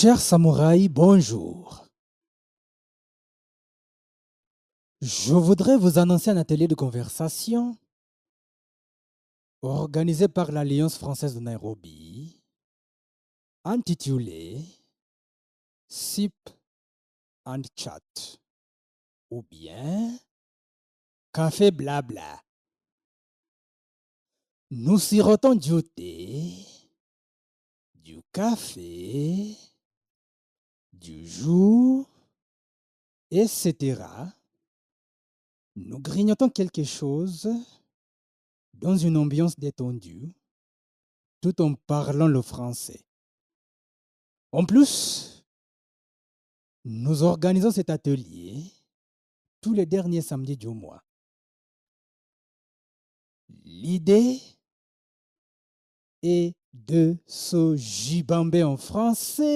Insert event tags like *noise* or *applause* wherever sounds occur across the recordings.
Chers samouraïs, bonjour. Je voudrais vous annoncer un atelier de conversation organisé par l'Alliance française de Nairobi, intitulé SIP and Chat ou bien Café Blabla. Nous sirotons du thé, du café, du jour, etc. Nous grignotons quelque chose dans une ambiance détendue, tout en parlant le français. En plus, nous organisons cet atelier tous les derniers samedis du mois. L'idée est de se gibamber en français.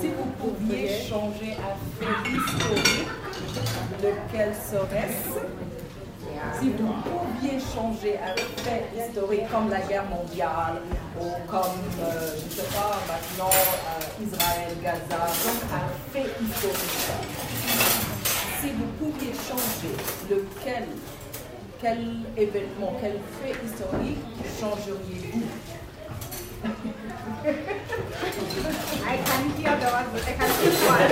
Si vous pouviez changer un fait historique, lequel serait-ce Si vous pouviez changer un fait historique comme la guerre mondiale ou comme, euh, je ne sais pas, maintenant euh, Israël, Gaza, donc un fait historique. Si vous pouviez changer lequel, quel événement, quel fait historique changeriez-vous? I can hear the word, but I can see one.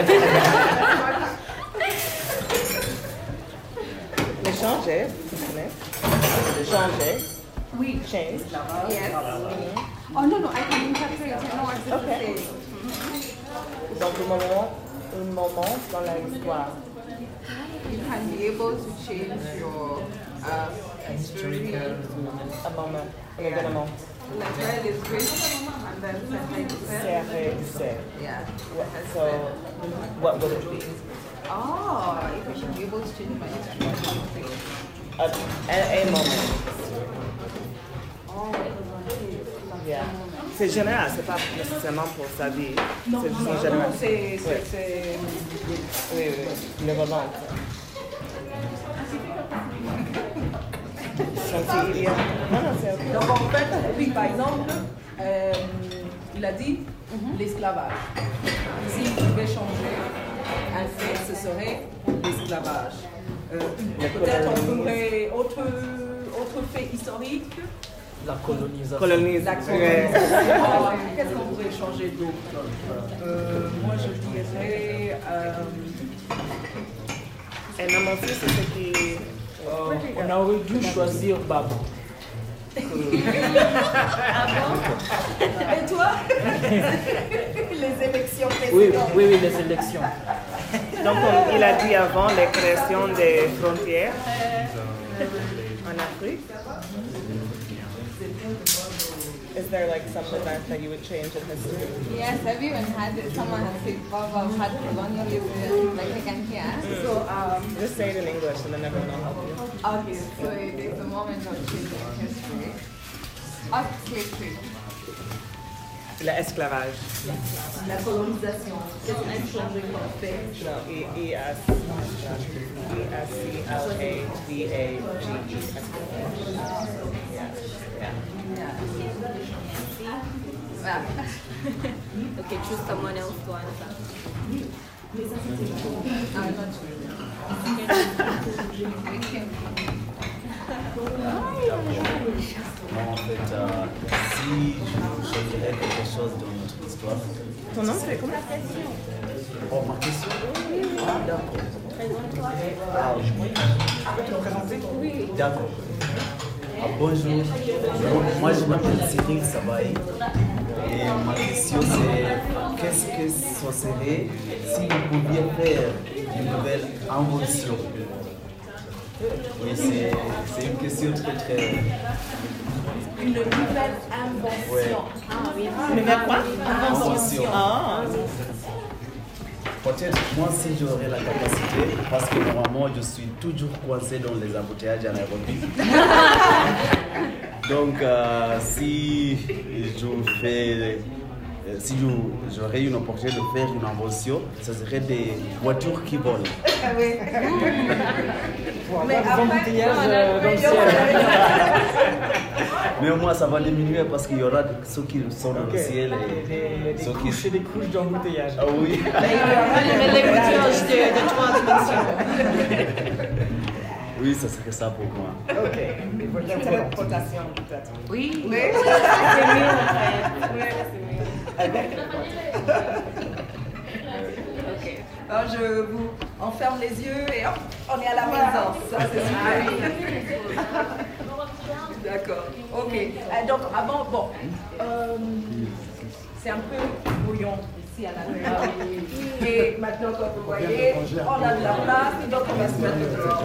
Le changer, vous connaissez Le changer, Oui, change. Yes. Oh no no, I can interpret. I know what to Okay. say. Donc, le moment, un moment dans l'histoire. You can be able to change your uh, history, Un moment, un événement. like where it is great, and then like C'est that. Yeah. So, what would it be? Oh, if I should be able to change my history or something. A, a, a moment. Oh, Yeah. C'est général, c'est pas nécessairement pour sa vie. non, C'est non, juste non, général. non, c'est, c'est, c'est- Oui, oui, le moment. Donc en fait, oui, par exemple, euh, il a dit l'esclavage. S'il pouvait changer un fait, ce serait l'esclavage. Euh, Peut-être on pourrait autre, autre fait historique. La colonisation. Colonise. La Ouais. Ah, Qu'est-ce qu'on pourrait changer d'autre? Euh, Moi je dirais. euh, fils, c'est ce qui. Euh, on aurait dû choisir Baba. Et toi? Les élections Oui, précédentes. oui, oui, les élections. Donc, comme il a dit avant, la création des frontières en Afrique. Is there like some event that you would change in history? Yes, I've even had it. Someone has said, Baba, I've had colonialism, like I can hear. So, um, Just say it in English and then everyone will help you. Okay, so it is a moment of changing history. Of slave trade. L'esclavage. la colonisation, qu'est-ce qu'on a changé comme fait No, E E S E S C L A V A G E. Yeah. Okay, choose someone else to answer. En fait, euh, si je changerais quelque chose dans notre histoire. Ton nom, c'est comment? Oh, ma question Ah, d'accord. Ah, je peux te présenter? Oui. D'accord. Ah, bonjour. Bon, moi, je m'appelle Cyril Sabaï. Et ma question, c'est qu'est-ce que ce serait si vous pouviez faire une nouvelle invention? Oui, c'est une question très, très. Une nouvelle invention. Mais vers quoi? Invention. Ah. Peut-être moi si j'aurais la capacité, parce que normalement je suis toujours coincé dans les embouteillages à Nairobi. *laughs* Donc euh, si je fais euh, si je- j'aurais une opportunité de faire une invention, ça serait des voitures qui volent. *laughs* Oui. *laughs* Mais Des embouteillages euh, dans le ciel. Mais au moins, ça va diminuer parce qu'il y aura ceux qui sont dans le ciel Des, et des ceux qui. couches des couches d'embouteillage. Ah oui. Mais les boutiques de, de trois dimensions. *laughs* Oui, ça serait ça pour moi. Ok. Voitures volantes. Téléportation, peut-être. Oui. Oui. C'est mieux en fait. C'est mieux. Ok. Alors, je vous enferme les yeux et hop, on est à la c'est super. D'accord. Ok. Euh, Donc, avant, bon, euh, c'est un peu bouillon ici à l'intérieur. Et maintenant, comme vous voyez, on a de la place, donc on va se mettre dehors.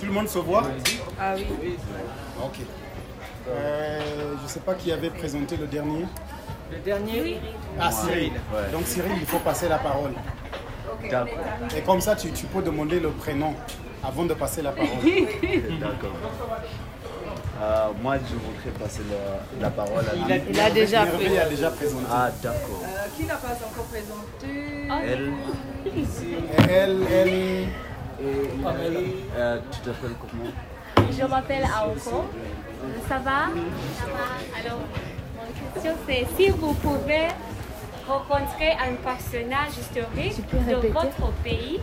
Tout le monde se voit Ah oui. Ok. Euh, je ne sais pas qui avait présenté le dernier. Le dernier, Ah, Cyril. Ouais. Donc Cyril, il faut passer la parole. D'accord. Et comme ça, tu, tu peux demander le prénom avant de passer la parole. *laughs* D'accord. Euh, moi, je voudrais passer la, la parole à il a. Il a déjà a déjà présenté. Ah, d'accord. Euh, qui n'a pas encore présenté Elle, Et elle, elle, euh, tu t'appelles comment? Je m'appelle Aoko. Ça va? Ça va. Alors, mon question c'est si vous pouvez rencontrer un personnage historique de votre pays,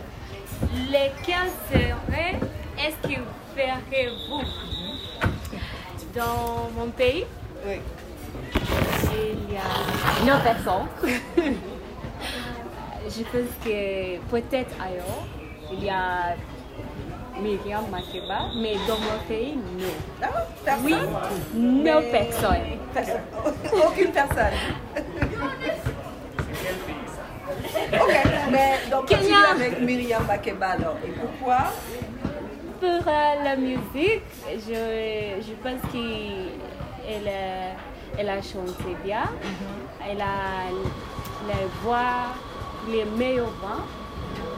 lequel serait, est-ce que verrez-vous Dans mon pays, Oui. il y a une personne. *laughs* Je pense que peut-être ailleurs, il y a Myriam Makeba, mais dans mon pays, non. Ah, personne? Oui, no Mais- personne. Personne. *laughs* Aucune personne. *laughs* Ok, mais donc Kenya. avec Myriam Makeba alors. Et pourquoi Pour la musique, je, je pense qu'elle elle a chanté bien. Elle a la voix, les meilleures voix.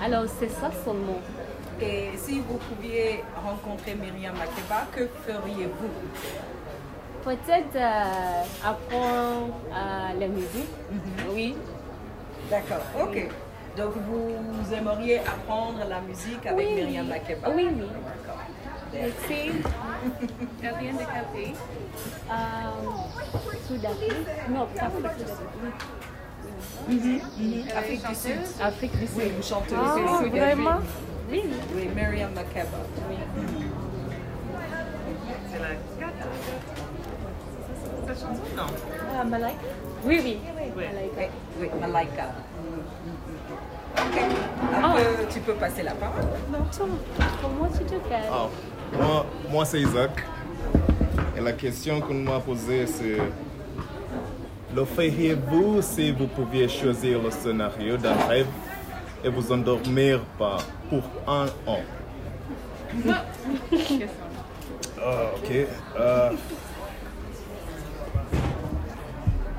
Alors c'est ça seulement. Et si vous pouviez rencontrer Myriam Makeba, que feriez-vous? Peut-être euh, apprendre euh, la musique. Oui. D'accord, ok. Donc vous aimeriez apprendre la musique avec Oui. Myriam Makeba? Oui, oui. Elle vient de quel pays Sud-Afrique. Non, pas Afrique. Afrique du Sud. Afrique du Sud. Oui, vous chantez Ah, aussi. vraiment? Oui. Oui, Myriam Makeba. Oui. Ah, Malaika Oui, oui. Malaika. Oui, oui, Malaika. Ok. Après, tu peux passer la parole? Comment tu t'appelles Ah, moi, c'est Isaac. Et la question qu'on m'a posée, c'est le feriez-vous si vous pouviez choisir le scénario d'un rêve et vous endormir pour un an? Ah, ok. Euh,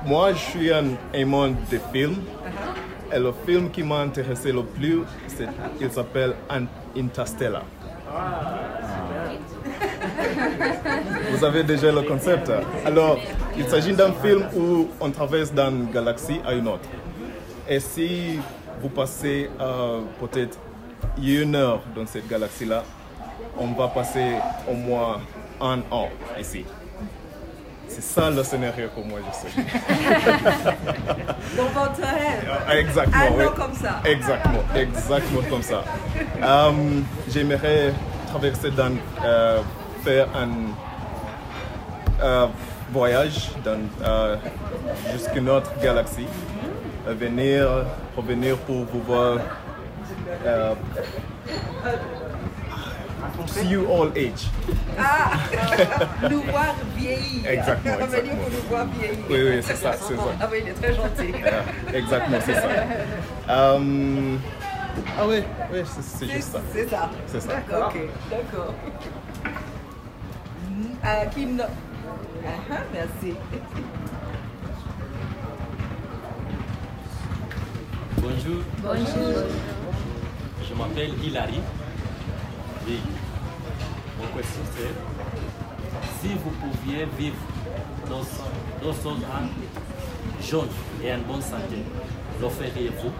moi, je suis un aimant de films. Et le film qui m'a intéressé le plus, c'est, il s'appelle Interstellar. Vous avez déjà le concept. Alors, il s'agit d'un film où on traverse d'une galaxie à une autre. Et si vous passez euh, peut-être une heure dans cette galaxie-là, on va passer au moins un an ici. C'est ça le scénario pour moi, je sais. *laughs* Dans votre rêve. Exactement. Un oui. an comme ça. Exactement, exactement comme ça. *laughs* Euh, J'aimerais traverser dans, euh, faire un voyage dans euh, jusqu'à notre galaxie. Euh, venir, revenir pour vous voir. euh, see you all age. Ah, *laughs* nous voir vieillir. Exactement, *laughs* Revenir pour nous voir vieillir. Oui, oui, c'est ça, c'est ça. Ah oui, il est très gentil. *laughs* Euh, exactement, c'est ça. Euh, ah oui, oui, c'est- juste ça. C'est ça. C'est ça. D'accord. Ok, d'accord. No- Ah, merci. Bonjour. Bonjour. Je m'appelle Hilary. Et mon question c'est si vous pouviez vivre dans, dans un âge jaune et en bonne santé, le feriez-vous